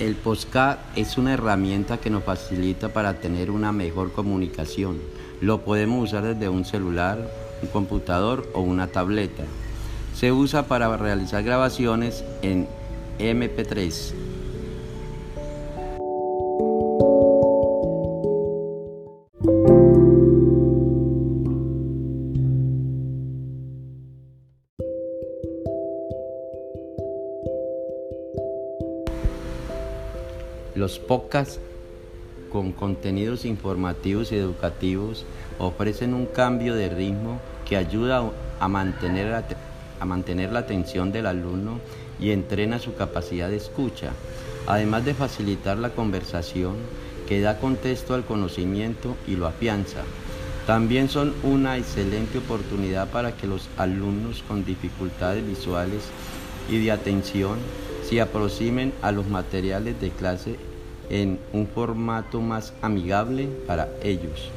El podcast es una herramienta que nos facilita para tener una mejor comunicación. Lo podemos usar desde un celular, un computador o una tableta. Se usa para realizar grabaciones en MP3. Los podcasts con contenidos informativos y educativos ofrecen un cambio de ritmo que ayuda a mantener, a mantener la atención del alumno y entrena su capacidad de escucha, además de facilitar la conversación que da contexto al conocimiento y lo afianza. También son una excelente oportunidad para que los alumnos con dificultades visuales y de atención se aproximen a los materiales de clase en un formato más amigable para ellos.